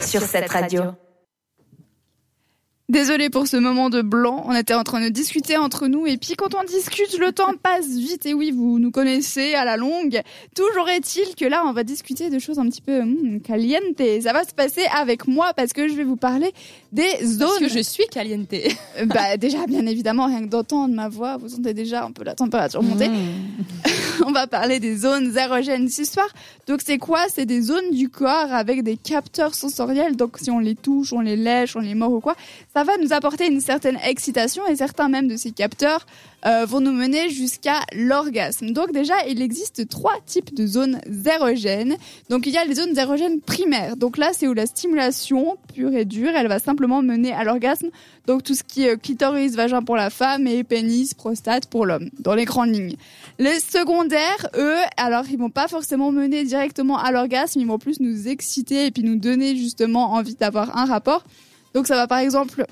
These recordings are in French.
Sur cette radio. Désolée pour ce moment de blanc, on était en train de discuter entre nous et puis quand on discute, le temps passe vite et oui, vous nous connaissez à la longue. Toujours est-il que là, on va discuter de choses un petit peu hmm, caliente. Ça va se passer avec moi parce que je vais vous parler des zones. Parce que je suis caliente. bah déjà, bien évidemment, rien que d'entendre ma voix, vous sentez déjà un peu la température monter. Mmh. on va parler des zones érogènes ce soir. Donc c'est quoi? C'est des zones du corps avec des capteurs sensoriels. Donc si on les touche, on les lèche, on les mord ou quoi, ça va nous apporter une certaine excitation et certains même de ces capteurs euh, vont nous mener jusqu'à l'orgasme. Donc déjà, il existe trois types de zones érogènes. Donc il y a les zones érogènes primaires. Donc là, c'est où la stimulation pure et dure, elle va simplement mener à l'orgasme. Donc tout ce qui est clitoris, vagin pour la femme et pénis, prostate pour l'homme, dans les grandes lignes. Les secondaires, eux, alors ils vont pas forcément mener directement à l'orgasme, ils vont plus nous exciter et puis nous donner justement envie d'avoir un rapport. Donc ça va par exemple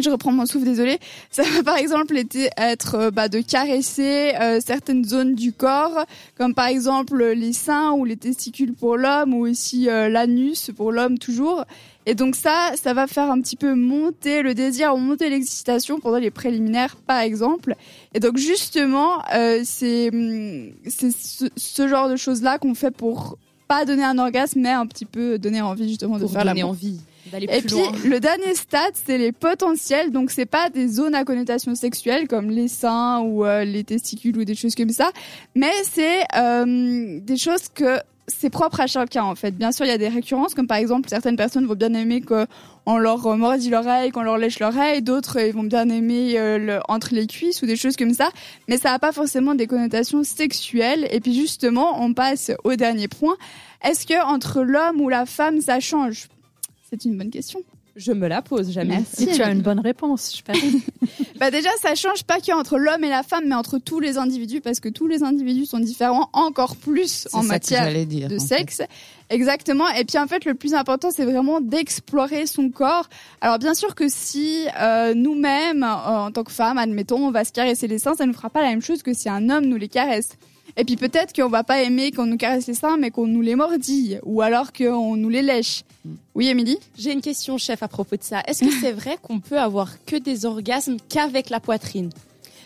je reprends mon souffle, désolé. Ça va par exemple être euh, bah, de caresser euh, certaines zones du corps, comme par exemple les seins ou les testicules pour l'homme, ou aussi euh, l'anus pour l'homme toujours. Et donc ça, ça va faire un petit peu monter le désir, ou monter l'excitation pendant les préliminaires, par exemple. Et donc justement, c'est c'est ce, ce, genre de choses là qu'on fait pour pas donner un orgasme, mais un petit peu donner envie justement de faire donner envie. Et puis le dernier stade, c'est les potentiels. Donc c'est pas des zones à connotation sexuelle comme les seins ou euh, les testicules ou des choses comme ça, mais c'est euh, des choses que c'est propre à chacun en fait. Bien sûr, il y a des récurrences, comme par exemple certaines personnes vont bien aimer qu'on leur mordit l'oreille, qu'on leur lèche l'oreille, d'autres ils vont bien aimer euh, le, entre les cuisses ou des choses comme ça. Mais ça n'a pas forcément des connotations sexuelles. Et puis justement, on passe au dernier point. Est-ce que entre l'homme ou la femme ça change? C'est une bonne question. Je me la pose jamais. Si tu as une bonne réponse, je parie. bah déjà, ça change pas qu'entre l'homme et la femme, mais entre tous les individus, parce que tous les individus sont différents encore plus en matière de sexe. Exactement. Et puis en fait, le plus important, c'est vraiment d'explorer son corps. Alors bien sûr que si euh, nous-mêmes, en tant que femmes, admettons, on va se caresser les seins, ça ne fera pas la même chose que si un homme nous les caresse. Et puis peut-être qu'on va pas aimer qu'on nous caresse les seins, mais qu'on nous les mordille, ou alors qu'on nous les lèche. Oui, Émilie? J'ai une question, chef, à propos de ça. Est-ce que c'est vrai qu'on peut avoir que des orgasmes qu'avec la poitrine?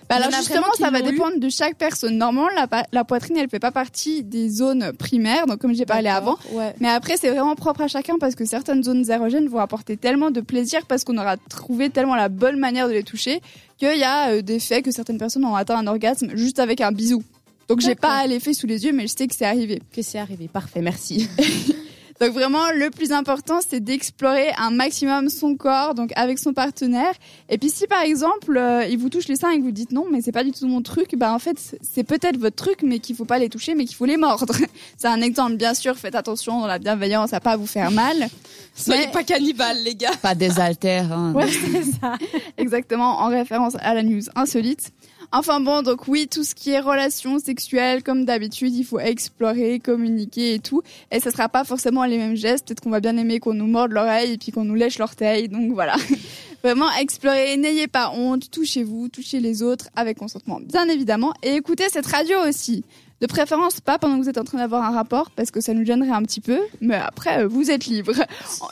Bah alors justement, ça va dépendre de chaque personne. Normalement, la, poitrine, elle fait pas partie des zones primaires, donc comme j'ai parlé avant. Mais après, c'est vraiment propre à chacun parce que certaines zones érogènes vont apporter tellement de plaisir parce qu'on aura trouvé tellement la bonne manière de les toucher qu'il y a euh, des faits que certaines personnes ont atteint un orgasme juste avec un bisou. Donc j'ai pas l'effet sous les yeux, mais je sais que c'est arrivé. Que c'est arrivé, parfait, merci. donc vraiment, le plus important, c'est d'explorer un maximum son corps, donc avec son partenaire. Et puis si par exemple, euh, il vous touche les seins et que vous dites non, mais c'est pas du tout mon truc, bah en fait, c'est peut-être votre truc, mais qu'il faut pas les toucher, mais qu'il faut les mordre. c'est un exemple, bien sûr. Faites attention dans la bienveillance à pas vous faire mal. Soyez pas cannibales, les gars. Pas des haltères. Hein. Ouais, c'est ça. Exactement, en référence à la news insolite. Enfin bon, donc oui, tout ce qui est relations sexuelles, comme d'habitude, il faut explorer, communiquer et tout. Et ce sera pas forcément les mêmes gestes. Peut-être qu'on va bien aimer qu'on nous morde l'oreille et puis qu'on nous lèche l'orteil. Donc voilà. Vraiment explorer, n'ayez pas honte, touchez-vous, touchez les autres avec consentement, bien évidemment. Et écoutez cette radio aussi. De préférence pas pendant que vous êtes en train d'avoir un rapport parce que ça nous gênerait un petit peu, mais après euh, vous êtes libre.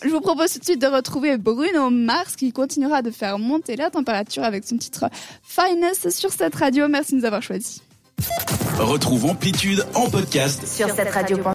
Je vous propose tout de suite de retrouver Bruno Mars qui continuera de faire monter la température avec son titre Finesse sur cette radio. Merci de nous avoir choisis. Retrouve Amplitude en podcast sur cette radio.